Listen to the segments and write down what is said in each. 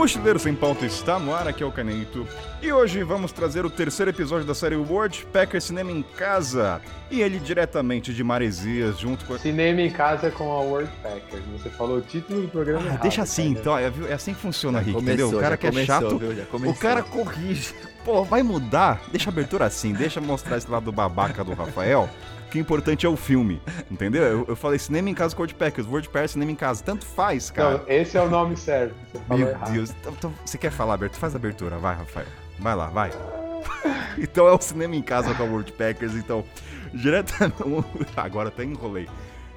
Mochileiro Sem Pauta está no ar, aqui é o Caneito. E hoje vamos trazer o terceiro episódio da série World Packer Cinema em Casa. E ele diretamente de Maresias, junto com... Cinema em Casa com a World Packers. Você falou o título do programa Ah, errado, deixa assim, cara. então, é, é assim que funciona, Rick, começou, entendeu? O cara já que é começou, chato, viu? Já o cara corrige. Pô, vai mudar? Deixa a abertura assim, deixa mostrar esse lado babaca do Rafael. Que o importante é o filme, entendeu? Eu, eu falei cinema em casa com World Packers, World Packers cinema em casa. Tanto faz, cara. Não, esse é o nome certo. Você Meu errado. Deus. Então, então, você quer falar, Berto? Faz a abertura, vai, Rafael. Vai lá, vai. então é o cinema em casa com a World Packers, então. Diretamente. Agora até enrolei.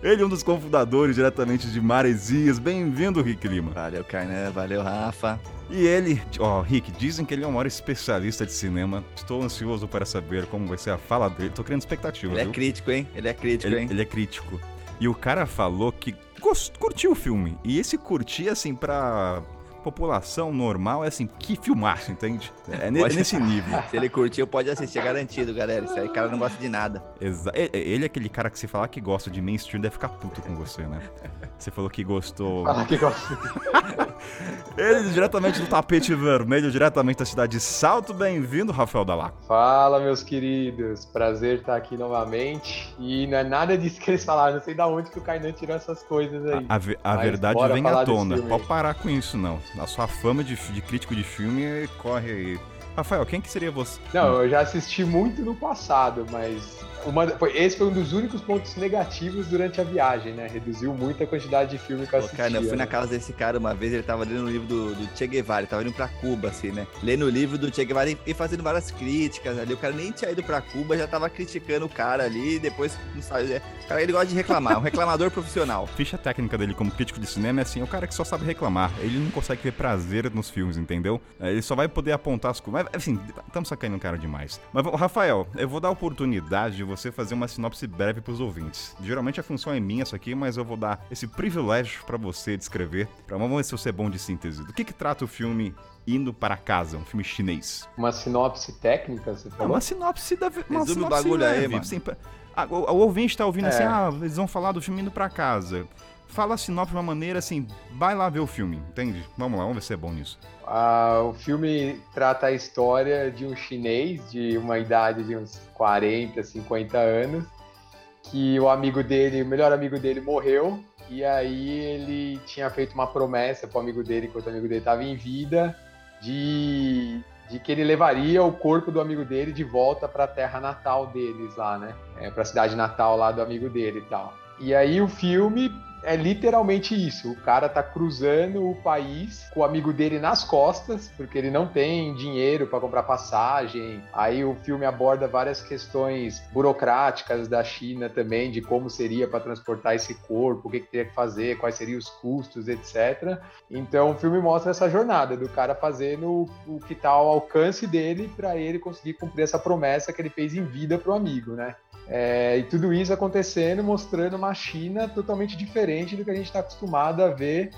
Ele é um dos cofundadores diretamente de Maresias. Bem-vindo, Rick Lima. Valeu, Carnan. Valeu, Rafa. E ele, ó, Rick, dizem que ele é o maior especialista de cinema. Estou ansioso para saber como vai ser a fala dele. Tô criando expectativa, Ele é viu? crítico, hein? Ele é crítico, Ele, hein? ele é crítico. E o cara falou que curtiu o filme. E esse curtir, assim, pra população normal, é assim, que filmaço, entende? É, ne- Pode- nesse nível. Se ele curtiu, pode assistir, é garantido, galera. Esse aí cara não gosta de nada. Exa- Ele é aquele cara que se falar que gosta de mainstream deve ficar puto com você, né? Você falou que gostou. Fala que gosta. Ele diretamente do tapete vermelho, diretamente da cidade de Salto. Bem-vindo, Rafael Dalaco. Fala, meus queridos. Prazer estar aqui novamente. E não é nada disso que eles falaram. Não sei da onde que o Kainan tirou essas coisas aí. A, a Mas verdade vem à tona. Pode parar com isso, não. A sua fama de, de crítico de filme corre aí. Rafael, quem que seria você? Não, eu já assisti muito no passado, mas uma- foi- esse foi um dos únicos pontos negativos durante a viagem, né? Reduziu muito a quantidade de filme que eu Pô, assistia. cara, eu fui na né? casa desse cara uma vez, ele tava lendo o livro do, do Che Guevara, ele tava indo pra Cuba, assim, né? Lendo o livro do Che Guevara e, e fazendo várias críticas ali. O cara nem tinha ido pra Cuba, já tava criticando o cara ali, e depois não sabe. é, O cara ele gosta de reclamar, um reclamador profissional. Ficha técnica dele como crítico de cinema é assim, é o cara que só sabe reclamar. Ele não consegue ver prazer nos filmes, entendeu? É, Ele só vai poder apontar as coisas. Mas, assim, estamos sacando o cara demais. Mas, Rafael, eu vou dar a oportunidade de você fazer uma sinopse breve pros ouvintes. Geralmente a função é minha isso aqui, mas eu vou dar esse privilégio pra você descrever. Pra, vamos ver se você é bom de síntese. Do que que trata o filme Indo para Casa, um filme chinês? Uma sinopse técnica, você É falou? uma sinopse da. Uma Resume o sinopse bagulho aí, leve, mano. assim, pra- o, o ouvinte tá ouvindo É. assim, ah, eles vão falar do filme indo pra casa. Fala a sinopse de uma maneira assim, vai lá ver o filme, entende? Vamos lá, vamos ver se é bom nisso. Ah, o filme trata a história de um chinês de uma idade de uns 40, 50 anos, que o amigo dele, o melhor amigo dele morreu, e aí ele tinha feito uma promessa pro amigo dele, enquanto o amigo dele estava em vida, de, de que ele levaria o corpo do amigo dele de volta para a terra natal deles lá, né? É, para a cidade natal lá do amigo dele e tal. E aí o filme é literalmente isso. O cara tá cruzando o país com o amigo dele nas costas, porque ele não tem dinheiro para comprar passagem. Aí o filme aborda várias questões burocráticas da China também, de como seria para transportar esse corpo, o que, que teria que fazer, quais seriam os custos, etc. Então o filme mostra essa jornada do cara fazendo o que tá ao alcance dele para ele conseguir cumprir essa promessa que ele fez em vida pro amigo, né? É, e tudo isso acontecendo, mostrando uma China totalmente diferente do que a gente está acostumado a ver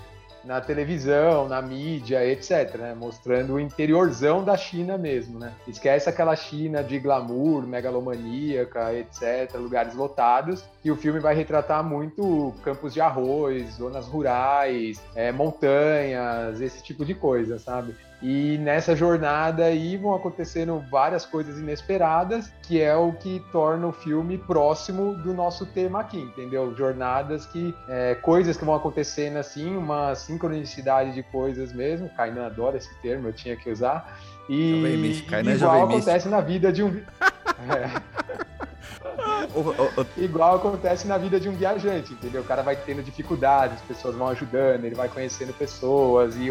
na televisão, na mídia, etc. Né? Mostrando o interiorzão da China mesmo. Né? Esquece aquela China de glamour, megalomaníaca, etc., lugares lotados, que o filme vai retratar muito campos de arroz, zonas rurais, é, montanhas, esse tipo de coisa, sabe? E nessa jornada aí vão acontecendo várias coisas inesperadas, que é o que torna o filme próximo do nosso tema aqui, entendeu? Jornadas que, é, coisas que vão acontecendo assim, uma sincronicidade de coisas mesmo. Kainan adora esse termo, eu tinha que usar. E Jovem místico, Kainan é igual acontece na vida de um. Ô, Igual acontece na vida de um viajante, entendeu? O cara vai tendo dificuldades, as pessoas vão ajudando, ele vai conhecendo pessoas e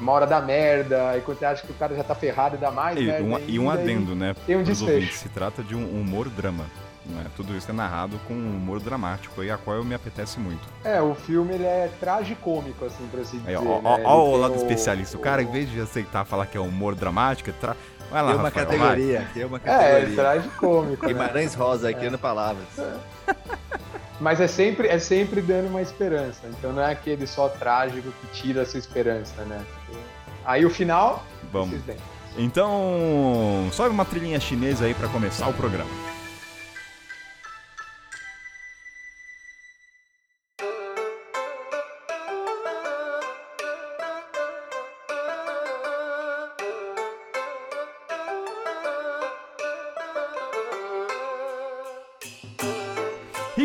uma hora dá merda, e quando você acha que o cara já tá ferrado, dá mais e, merda. um, e um adendo, né? tem um desfecho. ouvintes, Se trata de um humor drama. Né? Tudo isso é narrado com um humor dramático aí, a qual eu me apetece muito. É, o filme ele é tragicômico, assim, pra se dizer. Ó, né? ó, Ele ó o lado especialista. O cara, em vez de aceitar falar que é humor dramático, é tra... vai lá, Tem uma Rafael, vai. categoria, tem uma É, categoria. tragicômico. né? Guimarães Rosa, criando palavras. Mas é sempre, é sempre dando uma esperança. Então não é aquele só trágico que tira a sua esperança, né? Aí o final, Vamos. Então, sobe uma trilhinha chinesa aí pra começar o programa.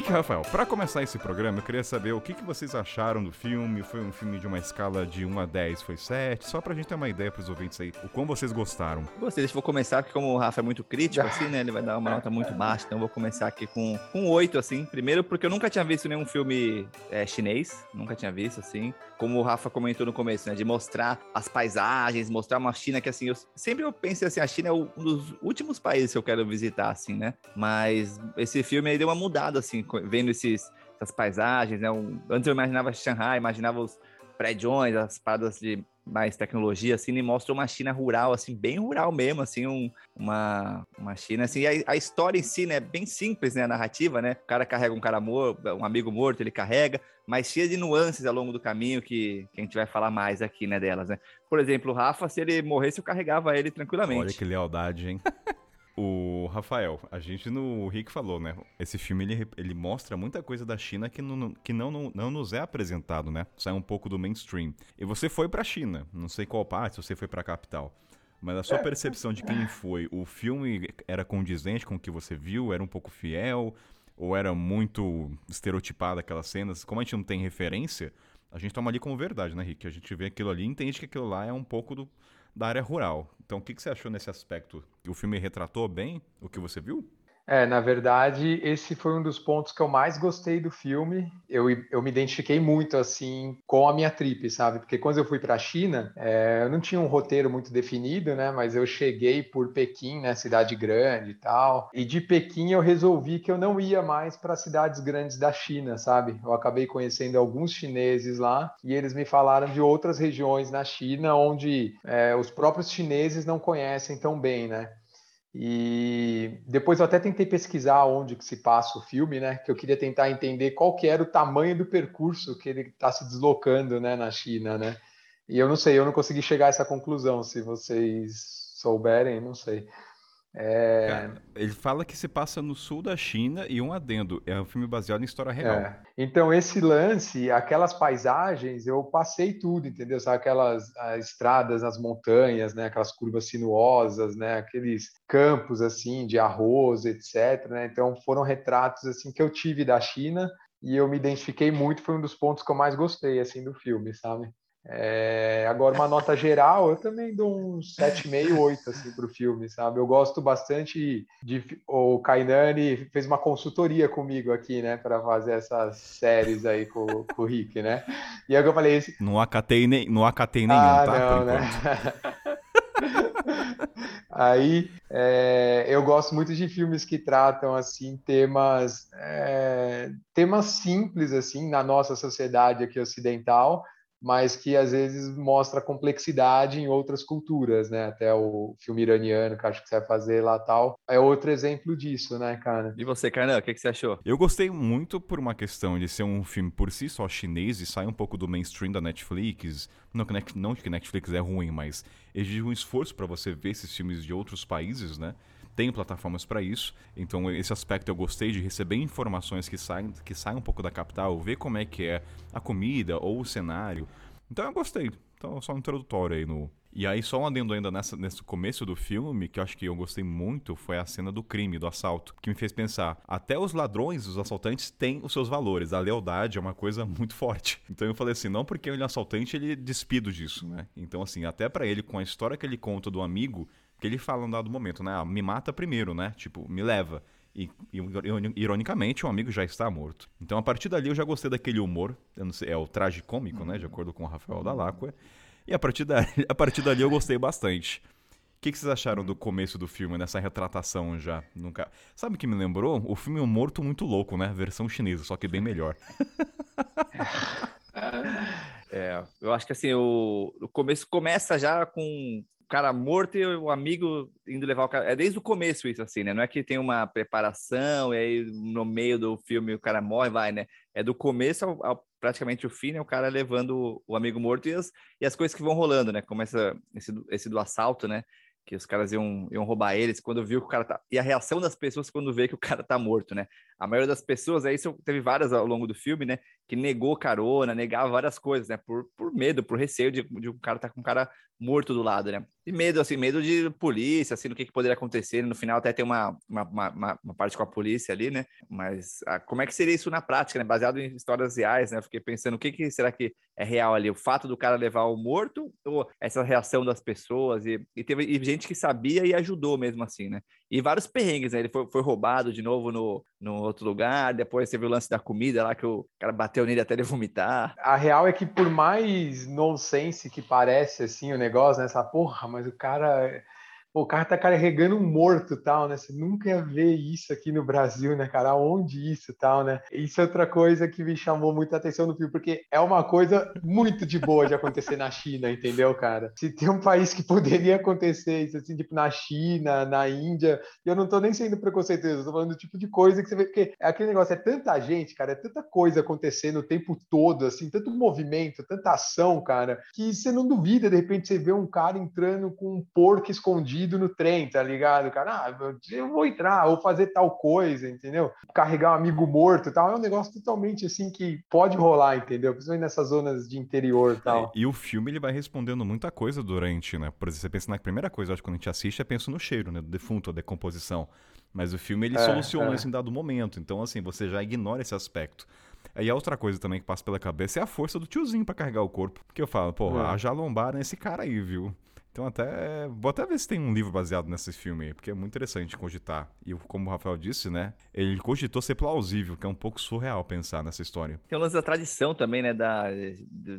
Rick e Rafael, para começar esse programa, eu queria saber o que, que vocês acharam do filme. Foi um filme de uma escala de 1 a 10, foi 7? Só pra gente ter uma ideia pros ouvintes aí, o quão vocês gostaram. Gostei, deixa eu começar, porque como o Rafa é muito crítico, assim, né? Ele vai dar uma nota muito baixa, então eu vou começar aqui com, com 8, assim. Primeiro, porque eu nunca tinha visto nenhum filme é, chinês, nunca tinha visto, assim. Como o Rafa comentou no começo, né? De mostrar as paisagens, mostrar uma China que, assim, eu sempre eu pensei assim, a China é um dos últimos países que eu quero visitar, assim, né? Mas esse filme aí deu uma mudada, assim, vendo esses, essas paisagens, né? Um, antes eu imaginava Shanghai, imaginava os prédios, as paradas de mais tecnologia, assim, e mostra uma China rural, assim, bem rural mesmo, assim, um, uma, uma China, assim, a, a, história em si, né, bem simples, né, a narrativa, né, o cara carrega um cara morto, um amigo morto, ele carrega, mas cheia de nuances ao longo do caminho que, que a gente vai falar mais aqui, né, delas, né. Por exemplo, o Rafa, se ele morresse, eu carregava ele tranquilamente. Olha que lealdade, hein. O Rafael, a gente no o Rick falou, né? Esse filme ele, ele mostra muita coisa da China que, não, que não, não, não nos é apresentado, né? Sai um pouco do mainstream. E você foi pra China, não sei qual parte, você foi pra capital. Mas a sua percepção de quem foi, o filme era condizente com o que você viu? Era um pouco fiel? Ou era muito estereotipado aquelas cenas? Como a gente não tem referência, a gente toma ali como verdade, né, Rick? A gente vê aquilo ali e entende que aquilo lá é um pouco do, da área rural. Então, o que, que você achou nesse aspecto? O filme retratou bem o que você viu? É, na verdade, esse foi um dos pontos que eu mais gostei do filme. Eu, eu me identifiquei muito, assim, com a minha trip, sabe? Porque quando eu fui para a China, é, eu não tinha um roteiro muito definido, né? Mas eu cheguei por Pequim, né? Cidade grande e tal. E de Pequim eu resolvi que eu não ia mais para cidades grandes da China, sabe? Eu acabei conhecendo alguns chineses lá e eles me falaram de outras regiões na China onde é, os próprios chineses não conhecem tão bem, né? E depois eu até tentei pesquisar onde que se passa o filme, né? Que eu queria tentar entender qual que era o tamanho do percurso que ele está se deslocando, né, na China, né? E eu não sei, eu não consegui chegar a essa conclusão. Se vocês souberem, não sei. É... Cara, ele fala que se passa no sul da China e um adendo. É um filme baseado em história real. É. Então, esse lance, aquelas paisagens, eu passei tudo, entendeu? Sabe, aquelas estradas nas montanhas, né? Aquelas curvas sinuosas, né? Aqueles campos, assim, de arroz, etc. Né? Então, foram retratos, assim, que eu tive da China e eu me identifiquei muito. Foi um dos pontos que eu mais gostei, assim, do filme, sabe? É, agora, uma nota geral, eu também dou um 7,5, 8 assim, para o filme, sabe? Eu gosto bastante de. O Kainani fez uma consultoria comigo aqui, né, para fazer essas séries aí com, com, o Rick, né? E aí eu falei. Esse... Não acatei, nem, não acatei nenhum, ah, tá? Não, né? aí é, eu gosto muito de filmes que tratam assim temas é, temas simples assim na nossa sociedade aqui ocidental mas que às vezes mostra complexidade em outras culturas, né? Até o filme iraniano, que acho que você vai fazer lá tal, é outro exemplo disso, né, cara? E você, Carnal, o que, que você achou? Eu gostei muito por uma questão de ser um filme por si só chinês e sai um pouco do mainstream da Netflix. Não que, não que Netflix é ruim, mas exige um esforço para você ver esses filmes de outros países, né? Tem plataformas para isso. Então, esse aspecto eu gostei de receber informações que saem, que saem um pouco da capital, ver como é que é a comida ou o cenário. Então, eu gostei. Então, só um introdutório aí no. E aí, só um adendo ainda nessa, nesse começo do filme, que eu acho que eu gostei muito, foi a cena do crime, do assalto, que me fez pensar: até os ladrões, os assaltantes, têm os seus valores. A lealdade é uma coisa muito forte. Então eu falei assim: não porque ele é assaltante, ele despido disso, né? Então, assim, até para ele, com a história que ele conta do amigo, que ele fala no dado momento, né? Ah, me mata primeiro, né? Tipo, me leva. E, ironicamente, o amigo já está morto. Então, a partir dali, eu já gostei daquele humor. Sei, é o traje cômico, né? De acordo com o Rafael Dalacqua. E a partir, dali, a partir dali, eu gostei bastante. O que, que, vocês acharam do começo do filme, nessa retratação já? Nunca... Sabe o que me lembrou? O filme O Morto Muito Louco, né? Versão chinesa, só que bem melhor. é, eu acho que assim, o, o começo começa já com cara morto e o amigo indo levar o cara. É desde o começo isso, assim, né? Não é que tem uma preparação e aí no meio do filme o cara morre, vai, né? É do começo ao, ao praticamente o fim, né? O cara levando o amigo morto e as, e as coisas que vão rolando, né? Começa esse, esse do assalto, né? Que os caras iam, iam roubar eles quando viu que o cara tá. E a reação das pessoas quando vê que o cara tá morto, né? A maioria das pessoas, aí teve várias ao longo do filme, né? Que negou carona, negava várias coisas, né? Por, por medo, por receio de, de um cara estar tá com um cara morto do lado, né? E medo, assim, medo de polícia, assim, do que, que poderia acontecer. No final até tem uma, uma, uma, uma parte com a polícia ali, né? Mas a, ah, como é que seria isso na prática, né? Baseado em histórias reais, né? fiquei pensando, o que, que será que é real ali? O fato do cara levar o morto ou essa reação das pessoas? E, e teve e gente que sabia e ajudou mesmo assim, né? E vários perrengues, né? Ele foi, foi roubado de novo no, no outro lugar, depois teve o lance da comida lá que o cara bateu nele até ele vomitar. A real é que por mais nonsense que parece, assim, o negócio, né? Essa porra, mas o cara o cara tá carregando um morto tal, né? Você nunca ia ver isso aqui no Brasil, né, cara? Onde isso tal, né? Isso é outra coisa que me chamou muita atenção no filme, porque é uma coisa muito de boa de acontecer na China, entendeu, cara? Se tem um país que poderia acontecer isso, assim, tipo na China, na Índia, eu não tô nem sendo preconceituoso, tô falando do tipo de coisa que você vê, porque é aquele negócio, é tanta gente, cara, é tanta coisa acontecendo o tempo todo, assim, tanto movimento, tanta ação, cara, que você não duvida, de repente, você vê um cara entrando com um porco escondido no trem, tá ligado? Cara, ah, eu vou entrar, ou fazer tal coisa, entendeu? Carregar um amigo morto tal, é um negócio totalmente assim que pode rolar, entendeu? Principalmente nessas zonas de interior tal. É, e o filme ele vai respondendo muita coisa durante, né? Por exemplo, você pensa na primeira coisa, acho que quando a gente assiste, é penso no cheiro, né? Do defunto, a decomposição. Mas o filme ele é, soluciona é. isso em dado momento. Então, assim, você já ignora esse aspecto. E a outra coisa também que passa pela cabeça é a força do tiozinho para carregar o corpo. Porque eu falo, pô, é. haja lombar nesse cara aí, viu? Então até. Vou até ver se tem um livro baseado nesse filme aí, porque é muito interessante cogitar. E como o Rafael disse, né? Ele cogitou ser plausível, que é um pouco surreal pensar nessa história. Tem o lance da tradição também, né? Da,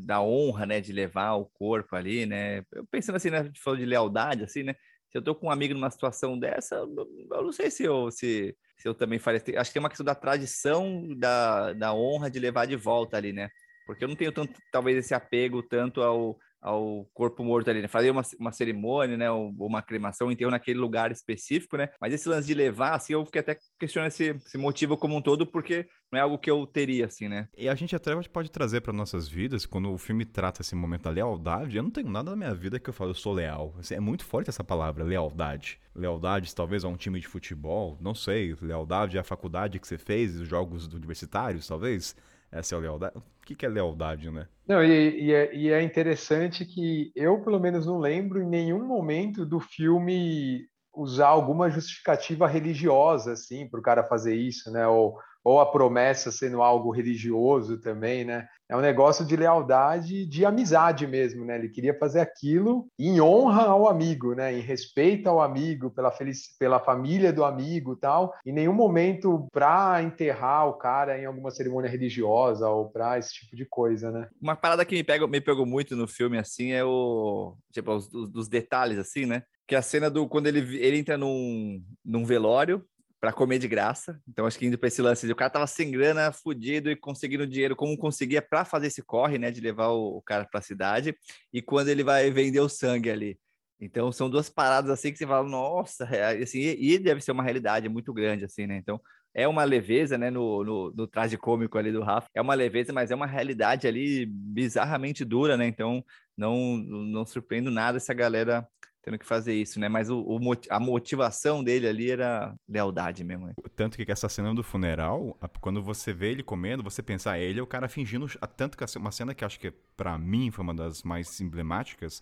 da honra, né? De levar o corpo ali, né? Eu pensando assim, né? A gente falou de lealdade, assim, né? Se eu tô com um amigo numa situação dessa, eu não sei se eu, se, se eu também faria. Acho que tem uma questão da tradição, da, da honra de levar de volta ali, né? Porque eu não tenho tanto, talvez, esse apego tanto ao ao corpo morto ali, né? Fazer uma, uma cerimônia, né? Ou uma cremação, um enterro naquele lugar específico, né? Mas esse lance de levar, assim, eu fiquei até questionando esse, esse motivo como um todo, porque não é algo que eu teria, assim, né? E a gente até pode trazer para nossas vidas, quando o filme trata esse momento da lealdade, eu não tenho nada na minha vida que eu falo, eu sou leal. Assim, é muito forte essa palavra, lealdade. Lealdade, talvez, a um time de futebol, não sei. Lealdade à faculdade que você fez, os jogos universitários, talvez. Essa é a lealdade. O que é lealdade, né? Não, e, e, é, e é interessante que eu, pelo menos, não lembro em nenhum momento do filme usar alguma justificativa religiosa, assim, para o cara fazer isso, né? Ou, ou a promessa sendo algo religioso também, né? É um negócio de lealdade, de amizade mesmo, né? Ele queria fazer aquilo em honra ao amigo, né? Em respeito ao amigo, pela, pela família do amigo tal. Em nenhum momento para enterrar o cara em alguma cerimônia religiosa ou para esse tipo de coisa, né? Uma parada que me pegou, me pegou muito no filme, assim, é o... Tipo, os, os detalhes, assim, né? Que é a cena do... Quando ele, ele entra num, num velório, para comer de graça. Então, acho que indo para esse lance, o cara tava sem grana, fudido e conseguindo dinheiro como conseguia para fazer esse corre, né, de levar o, o cara para a cidade. E quando ele vai vender o sangue ali. Então, são duas paradas assim que você fala, nossa, é, assim, e deve ser uma realidade muito grande, assim, né? Então, é uma leveza, né, no, no, no traje cômico ali do Rafa, é uma leveza, mas é uma realidade ali bizarramente dura, né? Então, não, não surpreendo nada essa galera tendo que fazer isso, né? Mas o, o, a motivação dele ali era lealdade mesmo. Né? Tanto que essa cena do funeral, quando você vê ele comendo, você pensa, ah, ele é o cara fingindo. Tanto que uma cena que acho que para mim foi uma das mais emblemáticas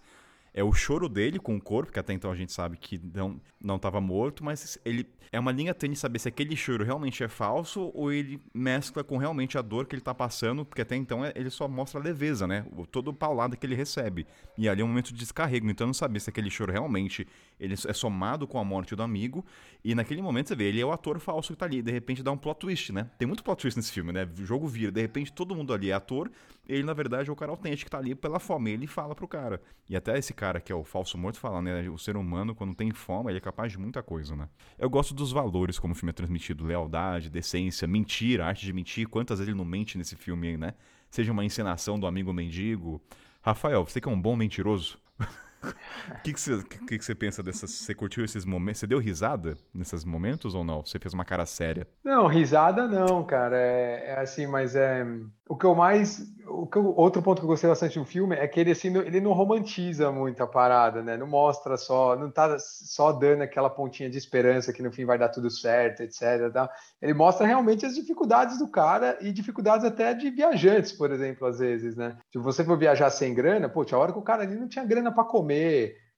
é o choro dele com o corpo, que até então a gente sabe que não, não estava morto, mas ele é uma linha tênue saber se aquele choro realmente é falso ou ele mescla com realmente a dor que ele está passando, porque até então é, ele só mostra a leveza, né? Todo o paulado que ele recebe. E ali é um momento de descarrego, então não saber se aquele choro realmente ele é somado com a morte do amigo, e naquele momento você vê, ele é o ator falso que tá ali, de repente dá um plot twist, né? Tem muito plot twist nesse filme, né? O jogo vira, de repente todo mundo ali é ator, ele na verdade é o cara autêntico que tá ali pela fome, ele fala pro cara. E até esse cara que é o falso morto fala, né? O ser humano, quando tem fome, ele é capaz de muita coisa, né? Eu gosto dos valores como o filme é transmitido, lealdade, decência, mentira, arte de mentir, quantas vezes ele não mente nesse filme né? Seja uma encenação do amigo mendigo. Rafael, você que é um bom mentiroso? O que, você, que, que pensa dessas? Você curtiu esses momentos? Você deu risada nesses momentos ou não? Você fez uma cara séria? Não, risada não, cara. É, é assim, mas é o que eu mais o que eu, outro ponto que eu gostei bastante do filme é que ele assim, ele não romantiza muito a parada, né? Não mostra só, não tá só dando aquela pontinha de esperança que no fim vai dar tudo certo, etc. Tá? Ele mostra realmente as dificuldades do cara e dificuldades até de viajantes, por exemplo, às vezes, né? Se você for viajar sem grana, pô, tinha hora que o cara ali não tinha grana para comer,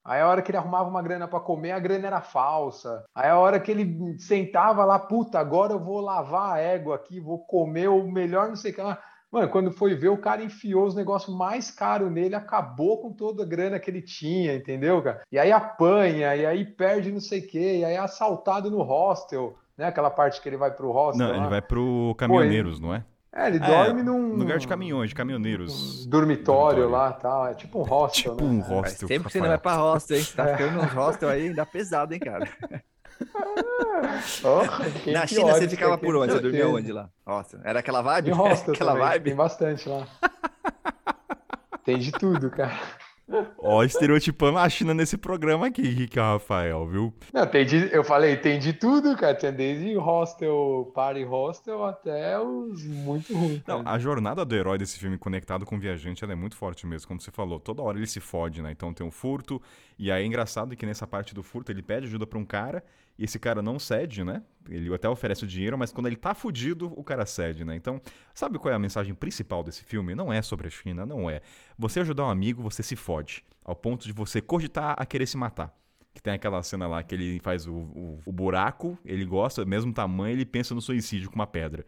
Aí a hora que ele arrumava uma grana para comer, a grana era falsa. Aí a hora que ele sentava lá, puta, agora eu vou lavar a égua aqui, vou comer o melhor, não sei o que lá. Mano, quando foi ver, o cara enfiou os negócios mais caros nele, acabou com toda a grana que ele tinha, entendeu, cara? E aí apanha, e aí perde não sei o quê, e aí é assaltado no hostel, né? Aquela parte que ele vai pro hostel. Não, lá. ele vai pro Caminhoneiros, Pô, ele... não é? É, ele dorme é, num. Lugar de caminhões, de caminhoneiros. Um dormitório, dormitório, lá tal. É tipo um hostel. tipo né? um hostel. sempre que você não vai pra hostel, hein? Você tá é. ficando nos hostel aí, dá pesado, hein, cara? oh, Na China você ficava por onde? Você dormia onde lá? Nossa, era aquela vibe? Em hostel aquela também, vibe? Tem bastante lá. tem de tudo, cara. Ó, estereotipando a China nesse programa aqui, Rick Rafael, viu? Não, tem de, eu falei, tem de tudo, cara. Tem desde hostel, party hostel, até os muito ruins. Não, a jornada do herói desse filme conectado com o viajante, ela é muito forte mesmo, como você falou. Toda hora ele se fode, né? Então tem um furto, e aí é engraçado que nessa parte do furto ele pede ajuda pra um cara, e esse cara não cede, né? Ele até oferece o dinheiro, mas quando ele tá fudido, o cara cede, né? Então, sabe qual é a mensagem principal desse filme? Não é sobre a China, não é. Você ajudar um amigo, você se fode. Ao ponto de você cogitar a querer se matar. Que tem aquela cena lá que ele faz o, o, o buraco, ele gosta, mesmo tamanho, ele pensa no suicídio com uma pedra.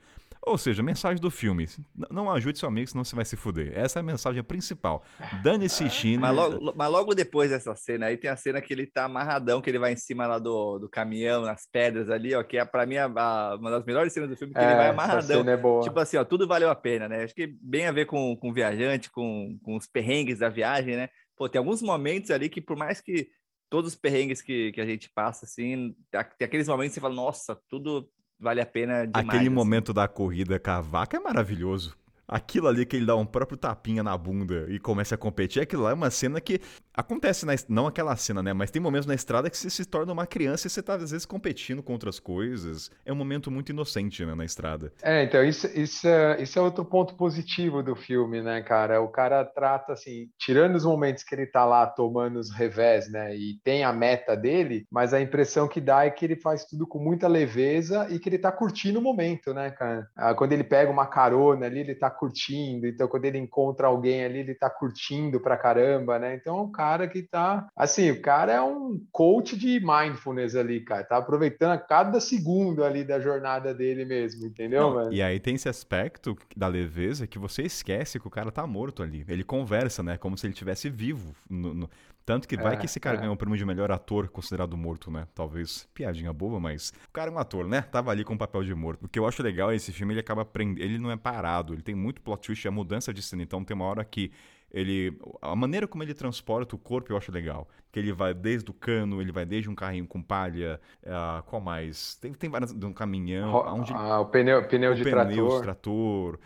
Ou seja, mensagem do filme: não ajude seu amigo, senão você vai se fuder. Essa é a mensagem principal. Dane-se China. Mas logo, mas logo, depois dessa cena aí tem a cena que ele tá amarradão, que ele vai em cima lá do, do caminhão, nas pedras ali, ó, que é pra mim a, a, uma das melhores cenas do filme, que é, ele vai amarradão. É tipo assim, ó, tudo valeu a pena, né? Acho que bem a ver com, com o viajante, com, com os perrengues da viagem, né? Pô, tem alguns momentos ali que, por mais que todos os perrengues que, que a gente passa, assim, tem aqueles momentos que você fala, nossa, tudo vale a pena demais. Aquele assim. momento da corrida com a vaca é maravilhoso. Aquilo ali que ele dá um próprio tapinha na bunda e começa a competir, aquilo lá é uma cena que acontece, na, não aquela cena, né? Mas tem momentos na estrada que você se torna uma criança e você tá, às vezes, competindo com outras coisas. É um momento muito inocente, né, na estrada. É, então, isso, isso, é, isso é outro ponto positivo do filme, né, cara? O cara trata, assim, tirando os momentos que ele tá lá tomando os revés, né? E tem a meta dele, mas a impressão que dá é que ele faz tudo com muita leveza e que ele tá curtindo o momento, né, cara? Ah, quando ele pega uma carona ali, ele tá curtindo, então quando ele encontra alguém ali, ele tá curtindo pra caramba, né? Então é um cara que tá, assim, o cara é um coach de mindfulness ali, cara, tá aproveitando a cada segundo ali da jornada dele mesmo, entendeu, Não, E aí tem esse aspecto da leveza que você esquece que o cara tá morto ali. Ele conversa, né, como se ele tivesse vivo no, no... Tanto que vai é, que esse cara é. ganhou o prêmio de melhor ator considerado morto, né? Talvez piadinha boba, mas o cara é um ator, né? Tava ali com o papel de morto. O que eu acho legal é esse filme, ele acaba aprendendo, ele não é parado, ele tem muito plot twist, a mudança de cena. Então tem uma hora que ele a maneira como ele transporta o corpo eu acho legal que ele vai desde o cano ele vai desde um carrinho com palha uh, qual mais tem, tem várias de um caminhão onde ah, o pneu pneu o de pneu trator. de trator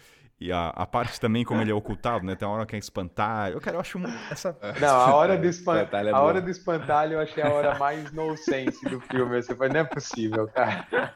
e a, a parte também como ele é ocultado, né? Tem uma hora que é espantalho. Eu, cara, eu acho essa. Não, a hora do espantalho, é a hora do espantalho eu achei a hora mais no sense do filme. Você foi, não é possível, cara.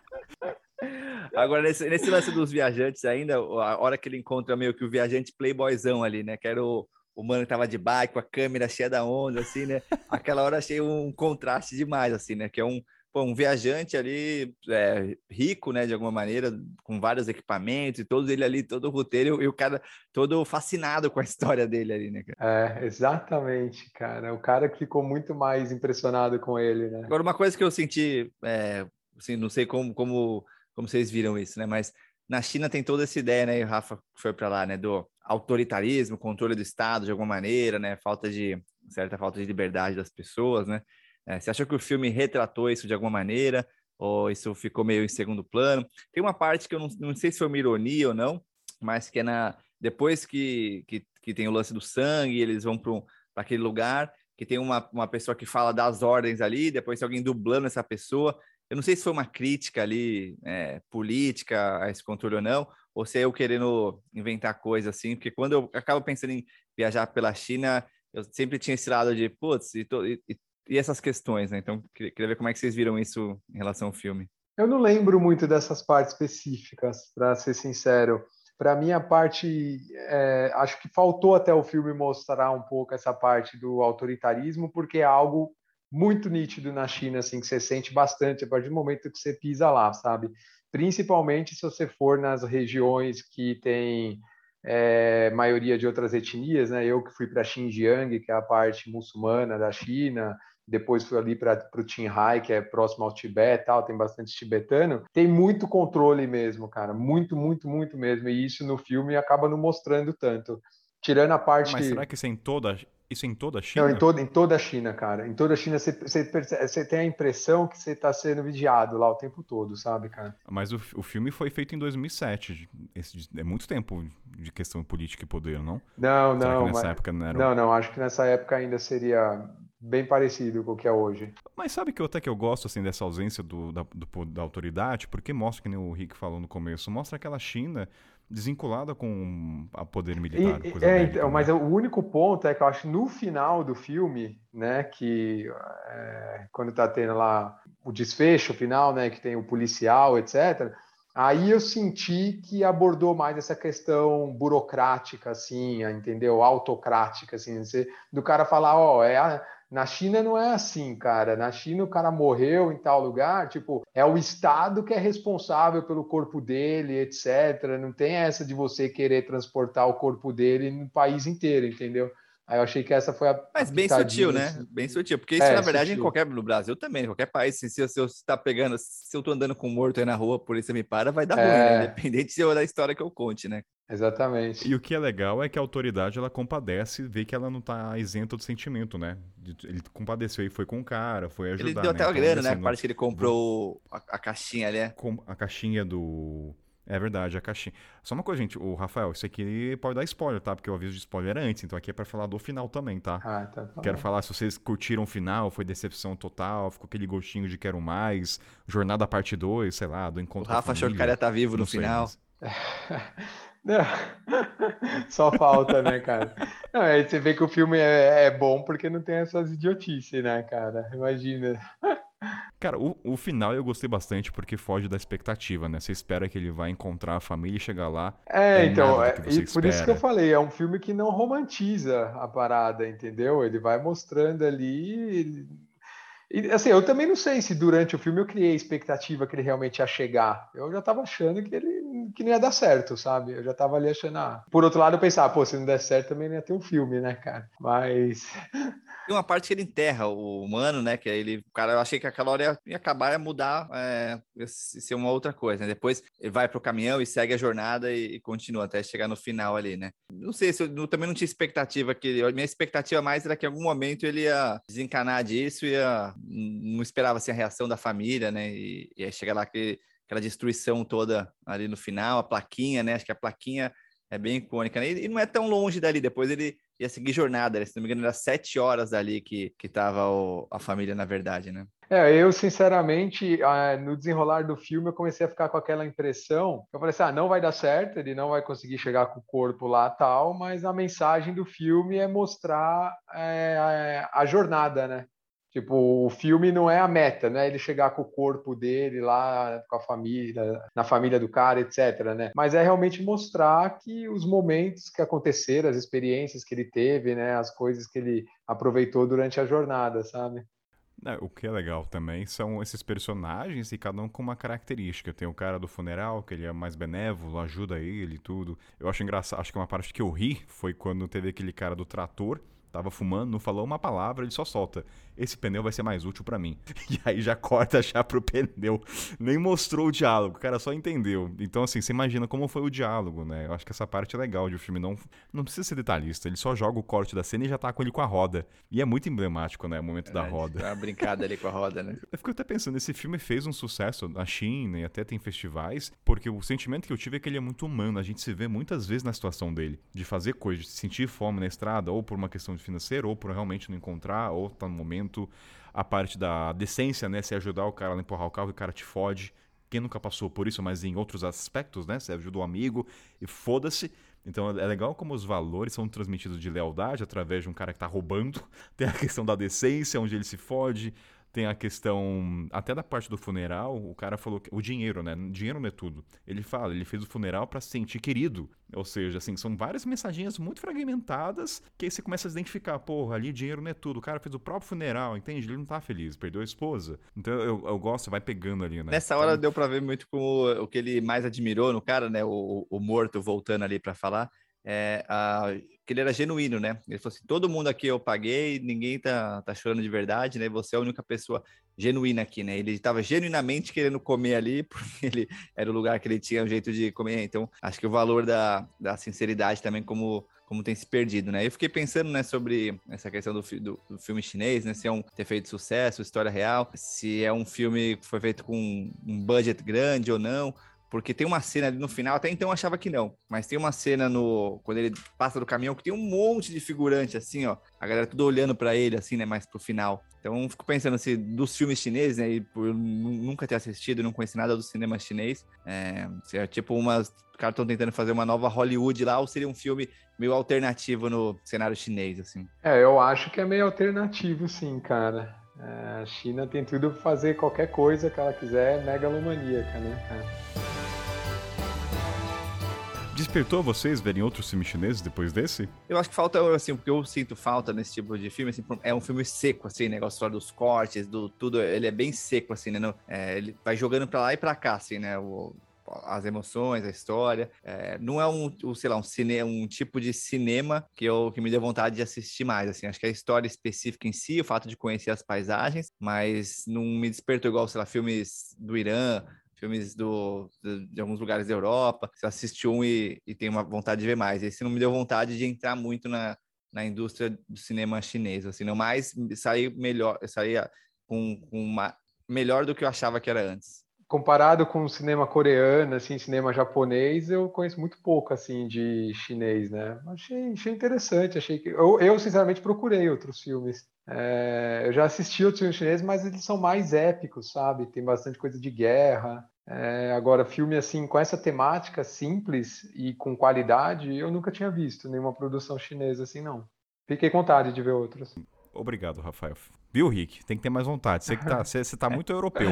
Agora, nesse, nesse, lance dos viajantes ainda, a hora que ele encontra meio que o viajante playboyzão ali, né? Que era o, o mano que tava de bike, com a câmera cheia da onda, assim, né? Aquela hora achei um contraste demais, assim, né? Que é um, pô, um viajante ali é, rico, né, de alguma maneira, com vários equipamentos e todos ele ali, todo o roteiro e o cara todo fascinado com a história dele ali, né? Cara? É, exatamente, cara. O cara que ficou muito mais impressionado com ele, né? Agora, uma coisa que eu senti, é, assim, não sei como, como, como vocês viram isso, né? Mas na China tem toda essa ideia, né? E o Rafa foi para lá, né? Do autoritarismo, controle do Estado de alguma maneira, né? Falta de certa falta de liberdade das pessoas, né? É, você achou que o filme retratou isso de alguma maneira? Ou isso ficou meio em segundo plano? Tem uma parte que eu não, não sei se foi uma ironia ou não, mas que é na depois que, que, que tem o lance do sangue, eles vão para aquele lugar, que tem uma, uma pessoa que fala das ordens ali, depois tem alguém dublando essa pessoa. Eu não sei se foi uma crítica ali é, política a esse controle ou não, ou se é eu querendo inventar coisa assim, porque quando eu acabo pensando em viajar pela China, eu sempre tinha esse lado de, putz, e, to, e, e essas questões, né? Então, queria ver como é que vocês viram isso em relação ao filme. Eu não lembro muito dessas partes específicas, para ser sincero. para mim a parte é, acho que faltou até o filme mostrar um pouco essa parte do autoritarismo porque é algo muito nítido na China assim que você sente bastante a partir do momento que você pisa lá sabe principalmente se você for nas regiões que tem é, maioria de outras etnias né eu que fui para Xinjiang que é a parte muçulmana da China depois fui ali para o Qinghai, que é próximo ao Tibete tal, tem bastante tibetano, tem muito controle mesmo, cara, muito, muito, muito mesmo, e isso no filme acaba não mostrando tanto. Tirando a parte. Mas será que isso é em toda, isso em toda a China? Não, em toda, em toda a China, cara. Em toda a China você, você, você tem a impressão que você está sendo vigiado lá o tempo todo, sabe, cara? Mas o, o filme foi feito em 2007. Esse, é muito tempo de questão política e poder, não? Não, será não. nessa mas... época não era. Não, não. Acho que nessa época ainda seria bem parecido com o que é hoje. Mas sabe que eu, até que eu gosto assim dessa ausência do, da, do, da autoridade, porque mostra, que nem o Rick falou no começo, mostra aquela China desvinculada com a poder militar. E, é, então, mas o único ponto é que eu acho no final do filme, né, que é, quando tá tendo lá o desfecho final, né, que tem o policial, etc. Aí eu senti que abordou mais essa questão burocrática, assim, entendeu? Autocrática, assim, do cara falar, ó, oh, é a, na China não é assim, cara. Na China o cara morreu em tal lugar, tipo, é o Estado que é responsável pelo corpo dele, etc. Não tem essa de você querer transportar o corpo dele no país inteiro, entendeu? Aí eu achei que essa foi a. Mas bem sutil, né? Assim. Bem sutil. Porque isso, é, na verdade, sutil. em qualquer. No Brasil também, em qualquer país, se, se, se eu está pegando, se eu tô andando com um morto aí na rua, a polícia me para, vai dar é. ruim, né? Independente se eu da história que eu conte, né? Exatamente. E o que é legal é que a autoridade ela compadece e vê que ela não tá isenta do sentimento, né? Ele compadeceu e foi com o cara, foi ajudar. Ele deu né? até a então, grana, assim, né? Parece que ele comprou a, a caixinha ali. É. A caixinha do é verdade, a caixinha. Só uma coisa, gente, o Rafael, isso aqui pode dar spoiler, tá? Porque o aviso de spoiler era antes, então aqui é para falar do final também, tá? Ah, tá, tá Quero falar se vocês curtiram o final, foi decepção total, ficou aquele gostinho de quero mais, jornada parte 2, sei lá, do encontro. O Rafa achou que o cara ia tá vivo no final. Não, só falta, né, cara? Não, aí você vê que o filme é, é bom porque não tem essas idiotices, né, cara? Imagina. Cara, o, o final eu gostei bastante porque foge da expectativa, né? Você espera que ele vai encontrar a família e chegar lá. É, então, é, e por isso que eu falei, é um filme que não romantiza a parada, entendeu? Ele vai mostrando ali. E, assim, eu também não sei se durante o filme eu criei expectativa que ele realmente ia chegar. Eu já tava achando que ele que não ia dar certo, sabe? Eu já tava ali achando. Ah. Por outro lado, eu pensava, pô, se não der certo também não ia ter um filme, né, cara? Mas. Tem uma parte que ele enterra o humano, né? Que ele, cara, eu achei que aquela hora ia, ia acabar, ia mudar, é, ser uma outra coisa. Né? Depois ele vai pro caminhão e segue a jornada e, e, continua até chegar no final ali, né? Não sei se eu, eu também não tinha expectativa que. A minha expectativa mais era que em algum momento ele ia desencanar disso, ia. Não esperava assim, a reação da família, né? E, e aí chega lá que aquela destruição toda ali no final, a plaquinha, né? Acho que a plaquinha é bem icônica, né? E não é tão longe dali. Depois ele ia seguir jornada, né? se não me engano, era sete horas dali que, que tava a família, na verdade, né? É, eu sinceramente, no desenrolar do filme, eu comecei a ficar com aquela impressão. Eu falei assim: ah, não vai dar certo, ele não vai conseguir chegar com o corpo lá tal, mas a mensagem do filme é mostrar é, a jornada, né? Tipo, o filme não é a meta, né? Ele chegar com o corpo dele lá, com a família, na família do cara, etc, né? Mas é realmente mostrar que os momentos que aconteceram, as experiências que ele teve, né? As coisas que ele aproveitou durante a jornada, sabe? É, o que é legal também são esses personagens e cada um com uma característica. Tem o cara do funeral, que ele é mais benévolo, ajuda ele e tudo. Eu acho engraçado, acho que uma parte que eu ri foi quando teve aquele cara do trator, tava fumando, não falou uma palavra, ele só solta esse pneu vai ser mais útil para mim. E aí já corta já pro pneu. Nem mostrou o diálogo, o cara só entendeu. Então, assim, você imagina como foi o diálogo, né? Eu acho que essa parte é legal de o filme não, não precisa ser detalhista. Ele só joga o corte da cena e já tá com ele com a roda. E é muito emblemático, né? O momento é, da roda. Uma brincada ali com a roda, né? Eu fico até pensando, esse filme fez um sucesso na China e até tem festivais, porque o sentimento que eu tive é que ele é muito humano. A gente se vê muitas vezes na situação dele, de fazer coisas, de sentir fome na estrada, ou por uma questão de financeiro, ou por realmente não encontrar, ou tá no momento a parte da decência, né? Você ajudar o cara a empurrar o carro e o cara te fode. Quem nunca passou por isso, mas em outros aspectos, né? Você ajuda o um amigo e foda-se. Então é legal como os valores são transmitidos de lealdade através de um cara que tá roubando. Tem a questão da decência, onde ele se fode. Tem a questão, até da parte do funeral, o cara falou que o dinheiro, né? Dinheiro não é tudo. Ele fala, ele fez o funeral para se sentir querido. Ou seja, assim, são várias mensagens muito fragmentadas que aí você começa a identificar, porra, ali dinheiro não é tudo. O cara fez o próprio funeral, entende? Ele não tá feliz, perdeu a esposa. Então eu, eu gosto, vai pegando ali, né? Nessa hora então... deu pra ver muito como o que ele mais admirou no cara, né? O, o morto voltando ali para falar é, a, que ele era genuíno, né? Ele falou assim: todo mundo aqui eu paguei, ninguém tá, tá chorando de verdade, né? Você é a única pessoa genuína aqui, né? Ele estava genuinamente querendo comer ali, porque ele era o lugar que ele tinha um jeito de comer. Então, acho que o valor da, da sinceridade também, como como tem se perdido, né? Eu fiquei pensando, né, sobre essa questão do, do, do, filme chinês, né? Se é um ter feito sucesso, história real, se é um filme que foi feito com um budget grande ou não. Porque tem uma cena ali no final, até então eu achava que não, mas tem uma cena no quando ele passa do caminhão que tem um monte de figurante assim, ó, a galera tudo olhando para ele assim, né, mais pro final. Então fico pensando assim, dos filmes chineses, né, e por nunca ter assistido, não conheci nada do cinema chinês, é, se é tipo umas, os caras estão tentando fazer uma nova Hollywood lá, ou seria um filme meio alternativo no cenário chinês, assim? É, eu acho que é meio alternativo, sim, cara. É, a China tem tudo para fazer qualquer coisa que ela quiser, megalomaníaca, né? É. Despertou vocês verem outros filmes chineses depois desse? Eu acho que falta, assim, o que eu sinto falta nesse tipo de filme, assim, é um filme seco, assim, negócio só dos cortes, do tudo, ele é bem seco, assim, né? É, ele vai jogando pra lá e pra cá, assim, né? O, as emoções, a história. É, não é um, um, sei lá, um, cine, um tipo de cinema que, eu, que me deu vontade de assistir mais. Assim, acho que a história específica em si, o fato de conhecer as paisagens, mas não me despertou igual, sei lá, filmes do Irã, filmes do, de, de, alguns lugares da Europa. Você assiste um e, e, tem uma vontade de ver mais. Esse não me deu vontade de entrar muito na, na indústria do cinema chinês. Assim, não mais sair melhor, sair com, com uma melhor do que eu achava que era antes. Comparado com o cinema coreano, assim, cinema japonês, eu conheço muito pouco assim de chinês, né? Achei, achei interessante, achei que eu, eu sinceramente procurei outros filmes. É, eu já assisti outros filmes chineses, mas eles são mais épicos, sabe? Tem bastante coisa de guerra. É, agora, filme assim, com essa temática simples e com qualidade, eu nunca tinha visto nenhuma produção chinesa assim, não. Fiquei com vontade de ver outros. Obrigado, Rafael. Viu, Rick? Tem que ter mais vontade. Você, que tá, tá muito europeu.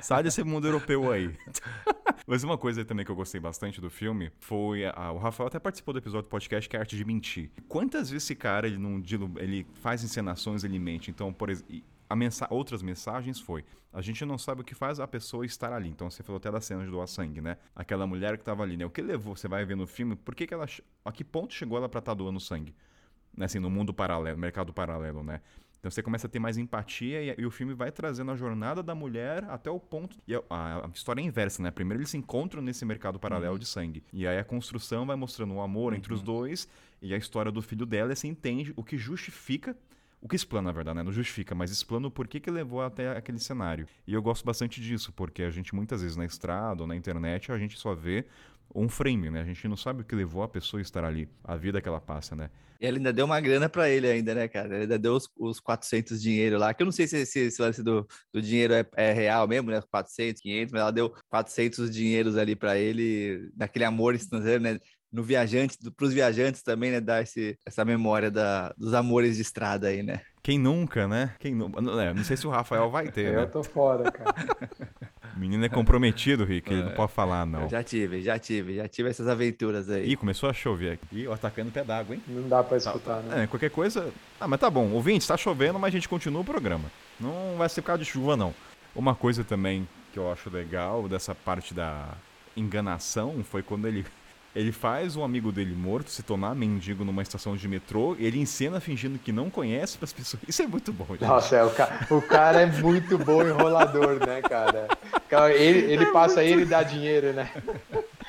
Sai desse mundo europeu aí. Mas uma coisa também que eu gostei bastante do filme foi. A, o Rafael até participou do episódio do podcast que é a arte de mentir. Quantas vezes esse cara ele não ele faz encenações, ele mente? Então, por exemplo. Mensa outras mensagens foi: a gente não sabe o que faz a pessoa estar ali. Então você falou até da cena de doar sangue, né? Aquela mulher que estava ali, né? O que levou? Você vai ver no filme, por que, que ela. A que ponto chegou ela para estar tá doando sangue? Né? Assim, no mundo paralelo, mercado paralelo, né? Então você começa a ter mais empatia e, e, o filme vai trazendo a jornada da mulher até o ponto. E a, a, a história é inversa, né? Primeiro eles se encontram nesse mercado paralelo uhum. de sangue. E aí a construção vai mostrando o amor uhum. entre os uhum. dois e a história do filho dela. E você entende o que justifica. O que explana, na verdade, né? Não justifica, mas explana o porquê que levou até aquele cenário. E eu gosto bastante disso, porque a gente muitas vezes na estrada ou na internet a gente só vê um frame, né? A gente não sabe o que levou a pessoa a estar ali, a vida que ela passa, né? E ela ainda deu uma grana para ele ainda, né, cara? Ele ainda deu os, os 400 dinheiro lá, que eu não sei se esse lance do, do dinheiro é, é, real mesmo, né? 400, 500, mas ela deu 400 dinheiros ali para ele, naquele amor instantâneo, né? No viajante, para os viajantes também, né? Dar esse, essa memória da, dos amores de estrada aí, né? Quem nunca, né? Quem nunca. É, não sei se o Rafael vai ter, eu né? Tô fora, cara. O menino é comprometido, Rick. Ele não é. pode falar, não. Eu já tive, já tive, já tive essas aventuras aí. Ih, começou a chover aqui. Ih, atacando pé d'água, hein? Não dá pra escutar, né? É, qualquer coisa. Ah, mas tá bom. Ouvinte, tá chovendo, mas a gente continua o programa. Não vai ser por causa de chuva, não. Uma coisa também que eu acho legal dessa parte da enganação foi quando ele ele faz um amigo dele morto se tornar mendigo numa estação de metrô e ele encena fingindo que não conhece para as pessoas. Isso é muito bom, gente. Nossa, é, o, ca... o, cara é muito bom enrolador, né, cara? Ele, ele é passa ele dá dinheiro, né?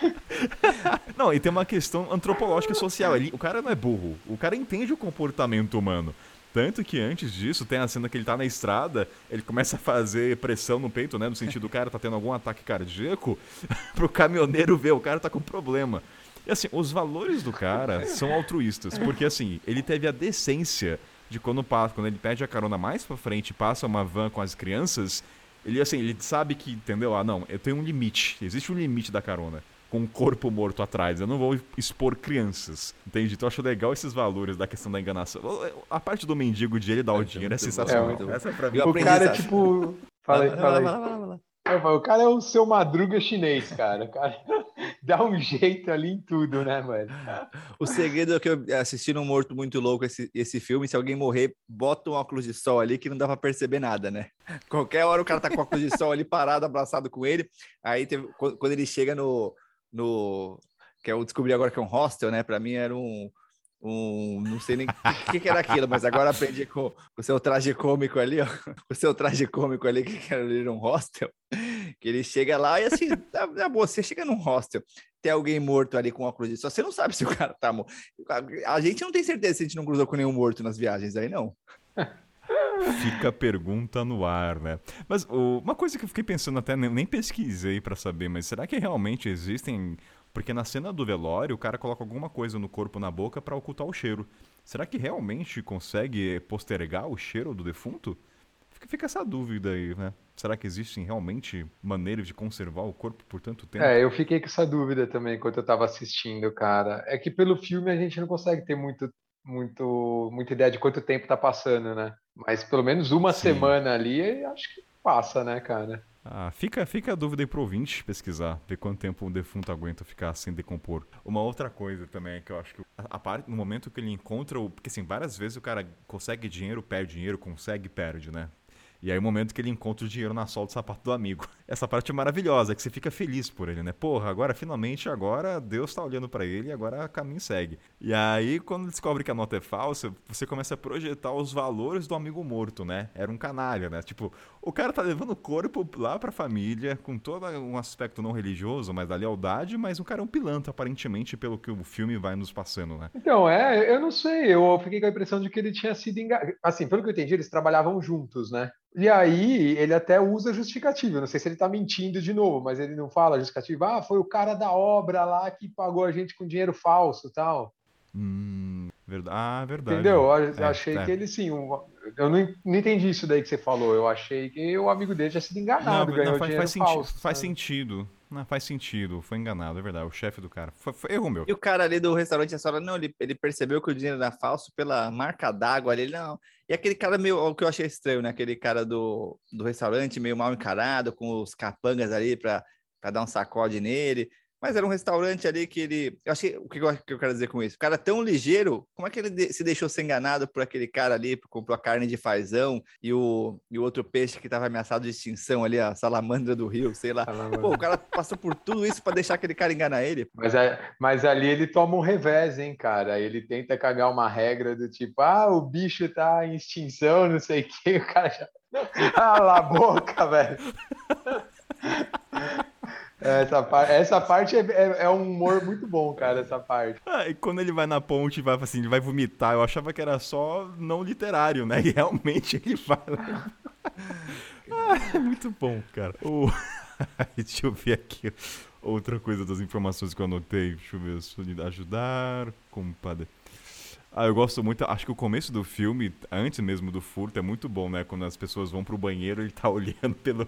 Não, e tem uma questão antropológica e social. O cara não é burro. O cara entende o comportamento humano. Tanto que antes disso, tem a cena que ele tá na estrada, ele começa a fazer pressão no peito, né? No sentido do cara tá tendo algum ataque cardíaco, pro caminhoneiro ver, o cara tá com problema. E assim, os valores do cara são altruístas, porque assim, ele teve a decência de quando passa, quando ele pede a carona mais pra frente passa uma van com as crianças, ele assim, ele sabe que, entendeu? Ah, não, eu tenho um limite, existe um limite da carona. Com um corpo morto atrás. Eu não vou expor crianças, entende? Então eu acho legal esses valores da questão da enganação. A parte do mendigo de ele dar o dinheiro é sensacional. É, Essa é pra mim. O cara, é tipo... Fala aí, fala aí. Vai lá, vai lá, vai lá. O cara é o seu madruga chinês, cara. O cara dá um jeito ali em tudo, né, mano? O segredo é que eu assisti no Morto Muito Louco esse, esse filme. Se alguém morrer, bota um óculos de sol ali que não dá pra perceber nada, né? Qualquer hora o cara tá com óculos de sol ali parado, abraçado com ele. Aí teve, quando ele chega no. No que eu descobri agora que é um hostel, né? Pra mim era um, um, não sei nem o que, que, era aquilo, mas agora aprendi com o seu traje cômico ali, ó, o seu traje cômico ali, que era um hostel, que ele chega lá e assim, na, na boa, você chega num hostel, tem alguém morto ali com óculos de sol, você não sabe se o cara tá morto. A gente não tem certeza se a gente não cruzou com nenhum morto nas viagens aí, não. Fica a pergunta no ar, né? Mas uma coisa que eu fiquei pensando até, nem pesquisei para saber, mas será que realmente existem porque na cena do velório, o cara coloca alguma coisa no corpo na boca para ocultar o cheiro. Será que realmente consegue postergar o cheiro do defunto? Fica essa dúvida aí, né? Será que existem realmente maneiras de conservar o corpo por tanto tempo? É, eu fiquei com essa dúvida também enquanto eu tava assistindo, cara. É que pelo filme a gente não consegue ter muito, muito, muita ideia de quanto tempo tá passando, né? Mas pelo menos uma Sim. semana ali, acho que passa, né, cara? Ah, fica, fica a dúvida aí pro ouvinte pesquisar, ver quanto tempo um defunto aguenta ficar sem decompor. Uma outra coisa também é que eu acho que a, a no momento que ele encontra o. Porque assim, várias vezes o cara consegue dinheiro, perde dinheiro, consegue, perde, né? E aí o momento que ele encontra o dinheiro na sola do sapato do amigo. Essa parte é maravilhosa, que você fica feliz por ele, né? Porra, agora finalmente, agora Deus tá olhando para ele e agora o caminho segue. E aí, quando descobre que a nota é falsa, você começa a projetar os valores do amigo morto, né? Era um canalha, né? Tipo, o cara tá levando o corpo lá pra família, com todo um aspecto não religioso, mas da lealdade, mas o cara é um pilantra, aparentemente, pelo que o filme vai nos passando, né? Então, é, eu não sei, eu fiquei com a impressão de que ele tinha sido enganado. Assim, pelo que eu entendi, eles trabalhavam juntos, né? E aí ele até usa justificativa. Não sei se ele está mentindo de novo, mas ele não fala justificativa. Ah, foi o cara da obra lá que pagou a gente com dinheiro falso tal. Hum, verdade. Ah, verdade. Entendeu? Eu é, achei é. que ele sim. Eu não, não, entendi isso daí que você falou. Eu achei que o amigo dele tinha sido enganado, não, ganhou não, faz, dinheiro faz falso. Senti faz sentido. Não, faz sentido. Foi enganado, é verdade. O chefe do cara. Foi, foi erro meu. E o cara ali do restaurante, a senhora, não, ele, ele percebeu que o dinheiro era falso pela marca d'água ali, não. E aquele cara meio, o que eu achei estranho, né? Aquele cara do, do restaurante meio mal encarado, com os capangas ali para dar um sacode nele. Mas era um restaurante ali que ele. Eu achei. O que eu, que eu quero dizer com isso? O cara tão ligeiro, como é que ele de, se deixou ser enganado por aquele cara ali, que comprou a carne de fazão e o, e o outro peixe que estava ameaçado de extinção ali, a salamandra do rio, sei lá. Pô, o cara passou por tudo isso para deixar aquele cara enganar ele. Mas, mas ali ele toma um revés, hein, cara? Ele tenta cagar uma regra do tipo, ah, o bicho tá em extinção, não sei o quê, o cara já. Ah, a boca, velho. Essa, par essa parte é, é, é, um humor muito bom, cara, essa parte. Ah, e quando ele vai na ponte vai assim, ele vai vomitar, eu achava que era só não literário, né? E realmente ele vai. ah, é muito bom, cara. Deixa eu ver aqui outra coisa das informações que eu anotei. Deixa eu ver. Ajudar, compadre. Ah, eu gosto muito. Acho que o começo do filme, antes mesmo do furto, é muito bom, né? Quando as pessoas vão pro banheiro, ele tá olhando pela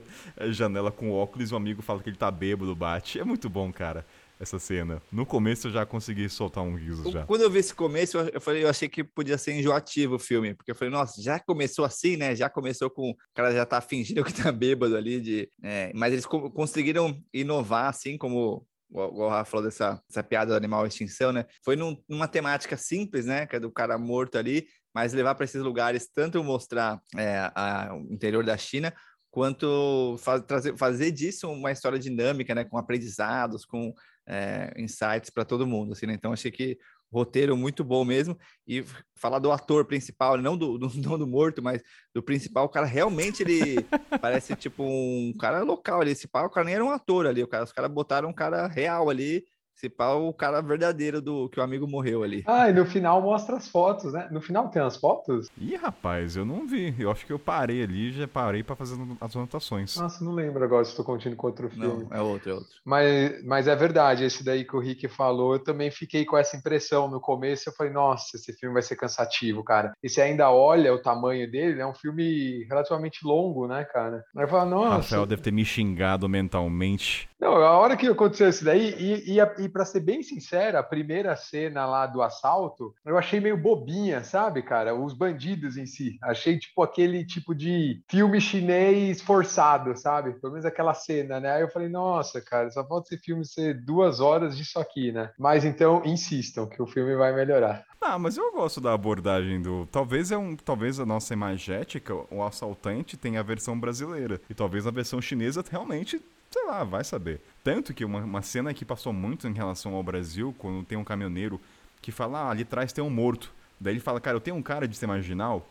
janela com óculos e o amigo fala que ele tá bêbado, bate. É muito bom, cara, essa cena. No começo eu já consegui soltar um riso já. Quando eu vi esse começo, eu, falei, eu achei que podia ser enjoativo o filme, porque eu falei, nossa, já começou assim, né? Já começou com o cara já tá fingindo que tá bêbado ali, de, é, mas eles conseguiram inovar, assim, como o Rafa falou dessa, dessa piada do animal extinção, né? Foi num, numa temática simples, né? Que é do cara morto ali, mas levar para esses lugares, tanto mostrar é, a, o interior da China, quanto faz, trazer, fazer disso uma história dinâmica, né? Com aprendizados, com é, insights para todo mundo, assim, né? Então, achei que roteiro muito bom mesmo. E falar do ator principal, não do, do, não do morto, mas do principal, o cara realmente ele parece tipo um cara local ali. Esse pau, o cara nem era um ator ali. O cara, os caras botaram um cara real ali Se pá, o cara verdadeiro do que o amigo morreu ali. Ah, e no final mostra as fotos, né? No final tem as fotos? Ih, rapaz, eu não vi. Eu acho que eu parei ali já parei para fazer as anotações. Nossa, não lembro agora se estou continuando com outro filme. Não, é outro, é outro. Mas, mas é verdade, esse daí que o Rick falou, eu também fiquei com essa impressão no começo. Eu falei, nossa, esse filme vai ser cansativo, cara. E você ainda olha o tamanho dele, é um filme relativamente longo, né, cara? Aí eu falo, nossa. Rafael deve ter me xingado mentalmente. Não, a hora que aconteceu isso daí, e, e, e para ser bem sincera, a primeira cena lá do assalto, eu achei meio bobinha, sabe, cara? Os bandidos em si. Achei tipo aquele tipo de filme chinês forçado, sabe? Pelo menos aquela cena, né? Aí eu falei, nossa, cara, só falta esse filme ser duas horas disso aqui, né? Mas então insistam que o filme vai melhorar. Ah, mas eu gosto da abordagem do. Talvez é um. Talvez a nossa imagética, o assaltante tem a versão brasileira. E talvez a versão chinesa realmente sei lá, vai saber. Tanto que uma, uma cena que passou muito em relação ao Brasil, quando tem um caminhoneiro que fala, ah, ali atrás tem um morto. Daí ele fala, cara, eu tenho um cara de ser marginal.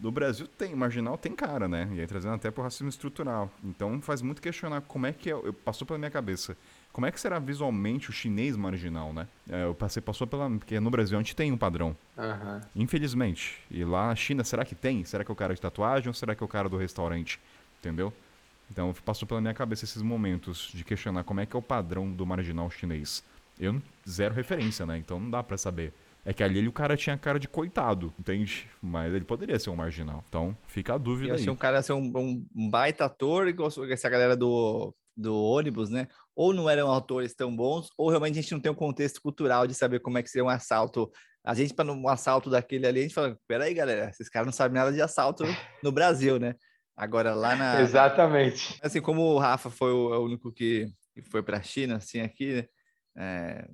No Brasil tem, marginal tem cara, né? E aí trazendo até pro racismo estrutural. Então faz muito questionar como é que é, passou pela minha cabeça. Como é que será visualmente o chinês marginal, né? É, eu passei, passou pela. Porque no Brasil a gente tem um padrão. Uhum. Infelizmente. E lá na China, será que tem? Será que é o cara de tatuagem ou será que é o cara do restaurante? Entendeu? Então passou pela minha cabeça esses momentos de questionar como é que é o padrão do marginal chinês. Eu zero referência, né? Então não dá para saber. É que ali o cara tinha cara de coitado, entende? Mas ele poderia ser um marginal. Então fica a dúvida eu aí. achei um cara ser um, um baita ator, igual essa galera do, do ônibus, né? Ou não eram autores tão bons, ou realmente a gente não tem um contexto cultural de saber como é que seria um assalto. A gente, para um assalto daquele ali, a gente fala: peraí, galera, esses caras não sabem nada de assalto no Brasil, né? Agora lá na. Exatamente. Assim, como o Rafa foi o, é único que, que foi para a China, assim, aqui, é,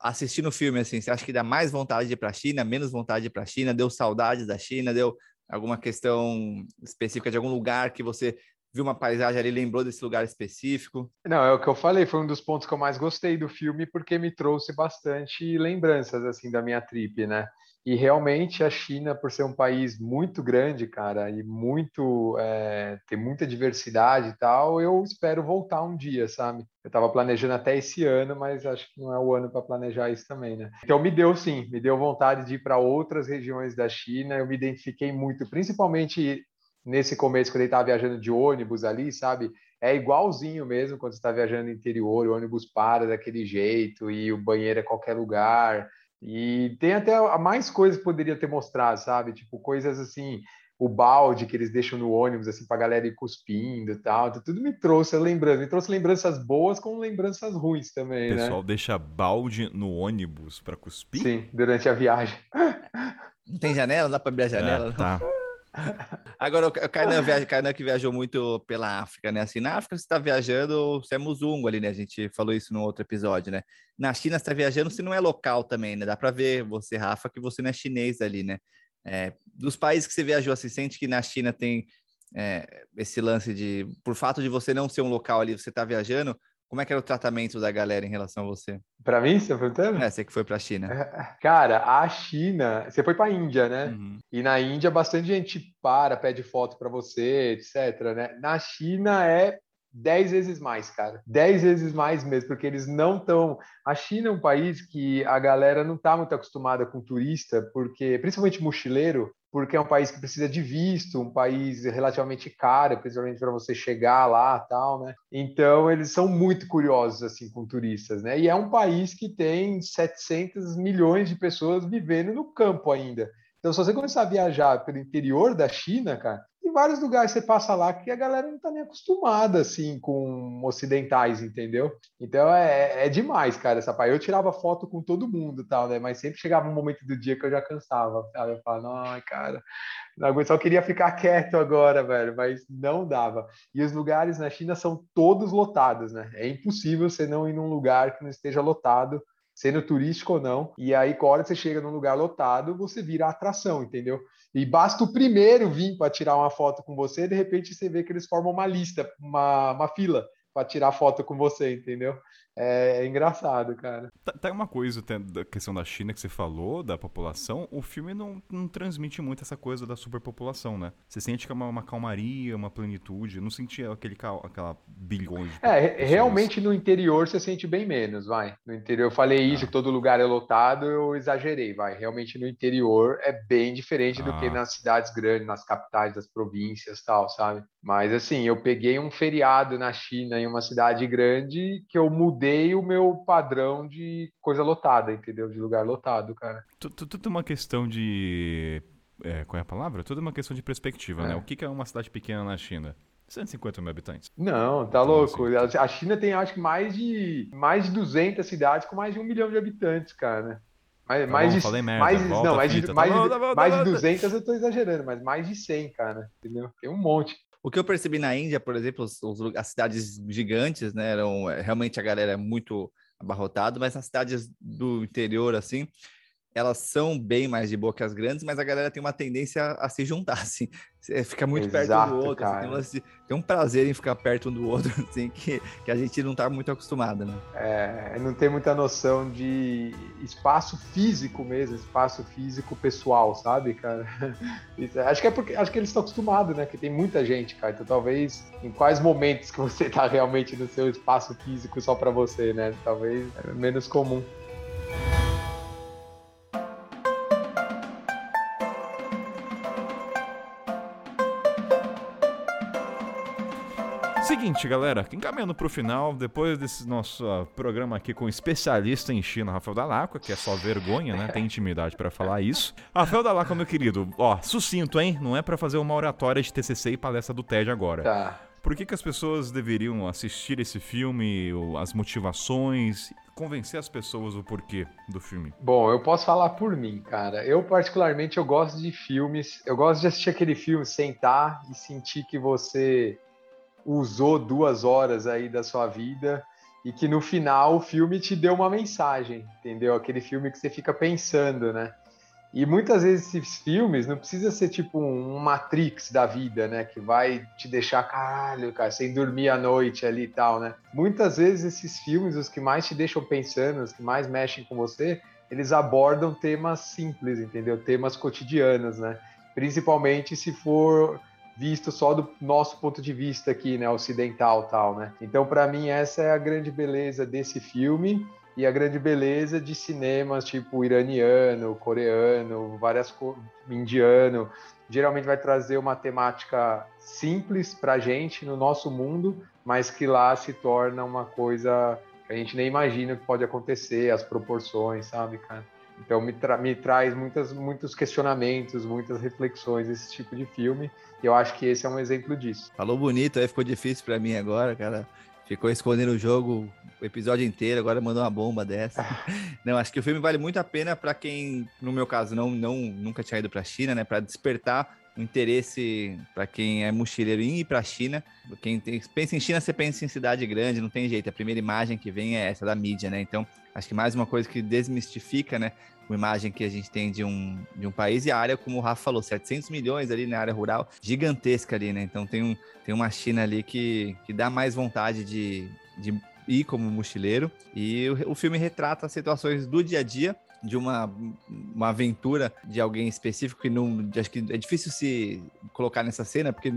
assistindo o filme, assim, você acha que dá mais vontade de ir para a China, menos vontade de ir para a China? Deu saudades da China? Deu alguma questão específica de algum lugar que você viu uma paisagem ali, lembrou desse lugar específico? Não, é o que eu falei, foi um dos pontos que eu mais gostei do filme, porque me trouxe bastante lembranças, assim, da minha trip, né? E realmente a China, por ser um país muito grande, cara, e muito é, tem muita diversidade e tal, eu espero voltar um dia, sabe? Eu estava planejando até esse ano, mas acho que não é o ano para planejar isso também, né? Então me deu sim, me deu vontade de ir para outras regiões da China. Eu me identifiquei muito, principalmente nesse começo quando ele estava viajando de ônibus ali, sabe? É igualzinho mesmo quando você está viajando no interior, o ônibus para daquele jeito e o banheiro é qualquer lugar e tem até mais coisas que poderia ter mostrado, sabe? Tipo, coisas assim, o balde que eles deixam no ônibus, assim, pra galera ir cuspindo e tal. Então, tudo me trouxe lembranças. Me trouxe lembranças boas com lembranças ruins também, né? O pessoal deixa balde no ônibus para cuspir? Sim, durante a viagem. Não tem janela? Não dá pra abrir a janela? É, tá. Agora, o Kainan, viaja, Kainan que viajou muito pela África, né? Assim, na África você está viajando, você é musungo ali, né? A gente falou isso no outro episódio, né? Na China você está viajando, você não é local também, né? Dá para ver você, Rafa, que você não é chinês ali, né? É, dos países que você viajou, você sente que na China tem é, esse lance de, por fato de você não ser um local ali, você está viajando, como é que era o tratamento da galera em relação a você? Para mim, você tá perguntando? É, você que foi para a China. É, cara, a China, você foi para a Índia, né? Uhum. E na Índia bastante gente para, pede foto para você, etc, né? Na China é dez vezes mais, cara. Dez vezes mais mesmo, porque eles não estão. A China é um país que a galera não está muito acostumada com turista, porque principalmente mochileiro, porque é um país que precisa de visto, um país relativamente caro, principalmente para você chegar lá, tal, né? Então eles são muito curiosos assim com turistas, né? E é um país que tem 700 milhões de pessoas vivendo no campo ainda. Então, se você começar a viajar pelo interior da China, cara, tem vários lugares você passa lá que a galera não tá nem acostumada, assim, com ocidentais, entendeu? Então, é, é demais, cara, essa parte. Eu tirava foto com todo mundo tal, né? Mas sempre chegava um momento do dia que eu já cansava, sabe? Eu falava, ai, cara, não, só queria ficar quieto agora, velho, mas não dava. E os lugares na China são todos lotados, né? É impossível você não ir num lugar que não esteja lotado sendo turístico ou não. E aí, quando hora você chega num lugar lotado, você vira atração, entendeu? E basta o primeiro vir para tirar uma foto com você, de repente você vê que eles formam uma lista, uma, uma fila para tirar foto com você, entendeu? É, é engraçado, cara. Tá, tá uma coisa da questão da China que você falou, da população, o filme não, não transmite muito essa coisa da superpopulação, né? Você sente que é uma, uma calmaria, uma plenitude, não sentia aquele, aquela bilhões de É, pessoas. realmente no interior você sente bem menos, vai. No interior, eu falei isso, ah. todo lugar é lotado, eu exagerei, vai. Realmente no interior é bem diferente ah. do que ah. nas cidades grandes, nas capitais das províncias tal, sabe? Mas assim, eu peguei um feriado na China, em uma cidade grande, que eu mudei o meu padrão de coisa lotada, entendeu? De lugar lotado, cara. Tudo uma questão de. É, qual é a palavra? Tudo uma questão de perspectiva, né? é. né? O que é uma cidade pequena na China? 150 mil habitantes. Não, tá louco. Assim... A China tem, acho que, mais de, mais de 200 cidades com mais de um milhão de habitantes, cara. Mais, tá mais bom, de, falei merda, mais, não, mais, de, mais, tá mais de 200 eu tô exagerando, mas mais de 100, cara, entendeu? Tem um monte. O que eu percebi na Índia, por exemplo, os, as cidades gigantes, né, eram é, realmente a galera é muito abarrotada, mas nas cidades do interior, assim, elas são bem mais de boa que as grandes, mas a galera tem uma tendência a, se juntar, assim. Fica muito Exato, perto do outro. Assim, tem, tem, um prazer em ficar perto um do outro, assim, que, que a gente não está muito acostumado, né? É, não tem muita noção de espaço físico mesmo, espaço físico pessoal, sabe, cara? Isso, acho que é porque acho que eles estão acostumados, né? Que tem muita gente, cara. Então talvez em quais momentos que você está realmente no seu espaço físico só para você, né? Talvez é menos comum. Seguinte, galera, encaminhando pro final, depois desse nosso uh, programa aqui com o especialista em China, Rafael Dalacqua, que é só vergonha, né? Tem intimidade para falar isso. Rafael Dalacqua, meu querido, ó, sucinto, hein? Não é para fazer uma oratória de TCC e palestra do TED agora. Tá. Por que, que as pessoas deveriam assistir esse filme, as motivações, convencer as pessoas o porquê do filme? Bom, eu posso falar por mim, cara. Eu particularmente eu gosto de filmes, eu gosto de assistir aquele filme, sentar e sentir que você usou duas horas aí da sua vida e que no final o filme te deu uma mensagem, entendeu? Aquele filme que você fica pensando, né? E muitas vezes esses filmes não precisa ser tipo um Matrix da vida, né? Que vai te deixar, caralho, cara, sem dormir à noite ali e tal, né? Muitas vezes esses filmes, os que mais te deixam pensando, os que mais mexem com você, eles abordam temas simples, entendeu? Temas cotidianos, né? Principalmente se for visto só do nosso ponto de vista aqui, né, ocidental tal, né? Então, para mim essa é a grande beleza desse filme e a grande beleza de cinemas tipo iraniano, coreano, várias indiano, geralmente vai trazer uma temática simples para gente no nosso mundo, mas que lá se torna uma coisa que a gente nem imagina que pode acontecer, as proporções, sabe, cara? Então me, tra me traz muitas, muitos questionamentos, muitas reflexões esse tipo de filme. E eu acho que esse é um exemplo disso. Falou bonito, aí ficou difícil para mim agora, cara. Ficou escondendo o jogo o episódio inteiro, agora mandou uma bomba dessa. não, acho que o filme vale muito a pena para quem, no meu caso, não, não nunca tinha ido para a China, né, para despertar o interesse para quem é mochileiro em ir para a China. Quem tem, pensa em China, você pensa em cidade grande, não tem jeito. A primeira imagem que vem é essa da mídia, né? Então, acho que mais uma coisa que desmistifica, né, uma imagem que a gente tem de um, de um país e a área, como o Rafa falou, 700 milhões ali na área rural, gigantesca ali, né? Então tem, um, tem uma China ali que, que dá mais vontade de, de ir como mochileiro. E o, o filme retrata situações do dia a dia de uma, uma aventura de alguém específico que não. Acho que é difícil se colocar nessa cena, porque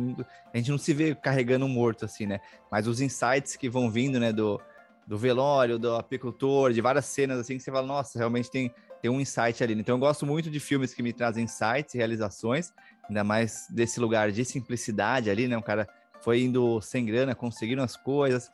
a gente não se vê carregando um morto assim, né? Mas os insights que vão vindo, né, do, do velório, do apicultor, de várias cenas assim, que você fala, nossa, realmente tem, tem um insight ali. Então eu gosto muito de filmes que me trazem insights e realizações, ainda mais desse lugar de simplicidade ali, né? Um cara foi indo sem grana, conseguindo as coisas.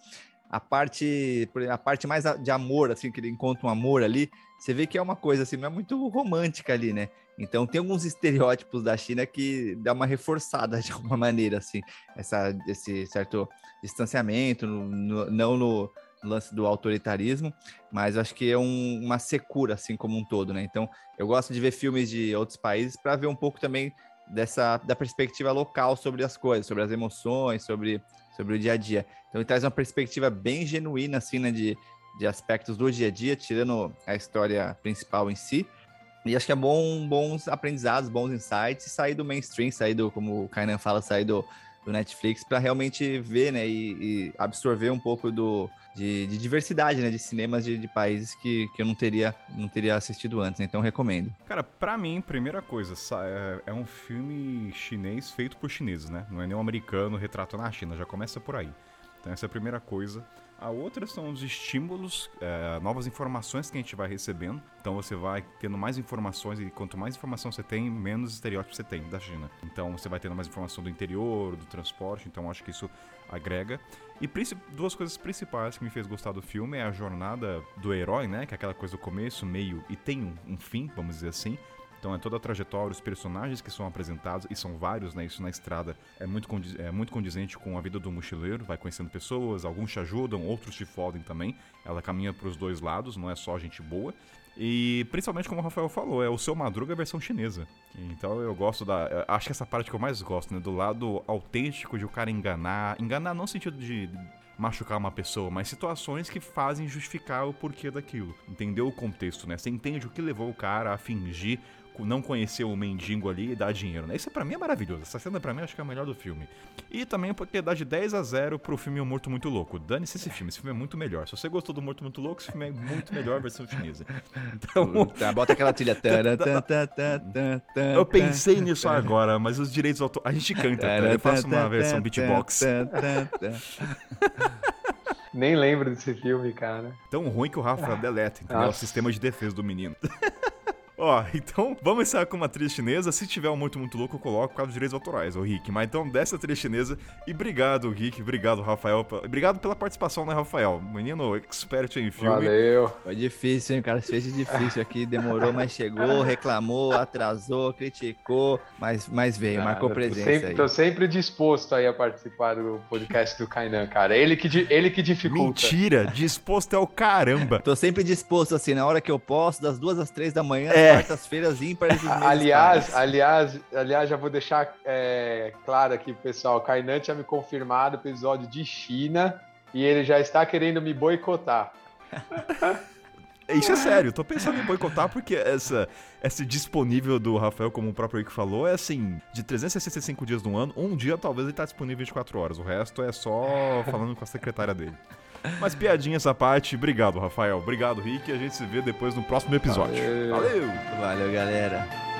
A parte, a parte mais de amor, assim, que ele encontra um amor ali, você vê que é uma coisa assim, não é muito romântica ali, né? Então tem alguns estereótipos da China que dá uma reforçada de alguma maneira, assim, essa, esse certo distanciamento, no, no, não no, lance do autoritarismo, mas acho que é um, uma secura, assim como um todo, né? Então, eu gosto de ver filmes de outros países para ver um pouco também dessa da perspectiva local sobre as coisas, sobre as emoções, sobre, sobre o dia a dia. Então, ele traz uma perspectiva bem genuína, assim, né, de, de aspectos do dia a dia, tirando a história principal em si. E acho que é bom, bons aprendizados, bons insights, sair do mainstream, sair do, como o Kainan fala, sair do, do Netflix para realmente ver, né, e, e, absorver um pouco do, de, de diversidade, né, de cinemas de, de, países que, que eu não teria, não teria assistido antes, né, então recomendo. Cara, para mim, primeira coisa, é, é um filme chinês feito por chineses, né, não é nem americano retratando a China, já começa por aí. Então essa é a primeira coisa. A outra são os estímulos, é, novas informações que a gente vai recebendo. Então você vai tendo mais informações e quanto mais informação você tem, menos estereótipos você tem da China. Então você vai tendo mais informação do interior, do transporte. Então acho que isso agrega. E duas coisas principais que me fez gostar do filme é a jornada do herói, né? Que é aquela coisa do começo, meio e tem um, um fim, vamos dizer assim. Então é toda a trajetória, os personagens que são apresentados, e são vários, né? Isso na estrada é muito, condiz é muito condizente com a vida do mochileiro, vai conhecendo pessoas, alguns te ajudam, outros te fodem também. Ela caminha para os dois lados, não é só gente boa. E principalmente como o Rafael falou, é o seu Madruga versão chinesa. Então eu gosto da. Acho que essa parte que eu mais gosto, né? Do lado autêntico de o cara enganar. Enganar não no sentido de machucar uma pessoa, mas situações que fazem justificar o porquê daquilo. Entendeu o contexto, né? Você entende o que levou o cara a fingir não conhecer o mendigo ali e dar dinheiro, né? Isso pra mim é maravilhoso. Essa cena pra mim acho que é a melhor do filme. E também porque dá de 10 a 0 pro filme O Morto Muito Louco. Dane-se esse filme, esse filme é muito melhor. Se você gostou do Morto Muito Louco, esse filme é muito melhor a versão chinesa. Então. Tá, bota aquela trilha. Eu pensei nisso agora, mas os direitos autorais. A gente canta, tá? Eu faço uma versão beatbox. Nem lembro desse filme, cara. Tão ruim que o Rafa deleta, entendeu? O sistema de defesa do menino. Ó, então vamos encerrar com uma trilha chinesa. Se tiver um muito, muito louco, eu coloco por causa dos direitos autorais, o Rick. Mas então, dessa trilha chinesa. E obrigado, Rick. Obrigado, Rafael. Obrigado pela participação, né, Rafael? Menino expert em filme. Valeu. Foi difícil, hein, cara? Fez difícil aqui. Demorou, mas chegou, reclamou, atrasou, criticou. Mas, mas veio, cara, marcou presença. Tô sempre, aí. tô sempre disposto aí a participar do podcast do Kainan, cara. Ele que, ele que dificulta. Mentira, disposto é o caramba. Tô sempre disposto, assim, na hora que eu posso, das duas às três da manhã. É é. quartas-feiras ímpares aliás, aliás, aliás, já vou deixar é, claro aqui pro pessoal, o Kainan tinha me confirmado o episódio de China e ele já está querendo me boicotar. Isso é sério, tô pensando em boicotar porque essa, esse disponível do Rafael, como o próprio Rick falou, é assim, de 365 dias no ano, um dia talvez ele tá disponível 24 horas, o resto é só falando com a secretária dele. Mas piadinha essa parte. Obrigado, Rafael. Obrigado, Rick. A gente se vê depois no próximo episódio. Valeu. Valeu, Valeu galera.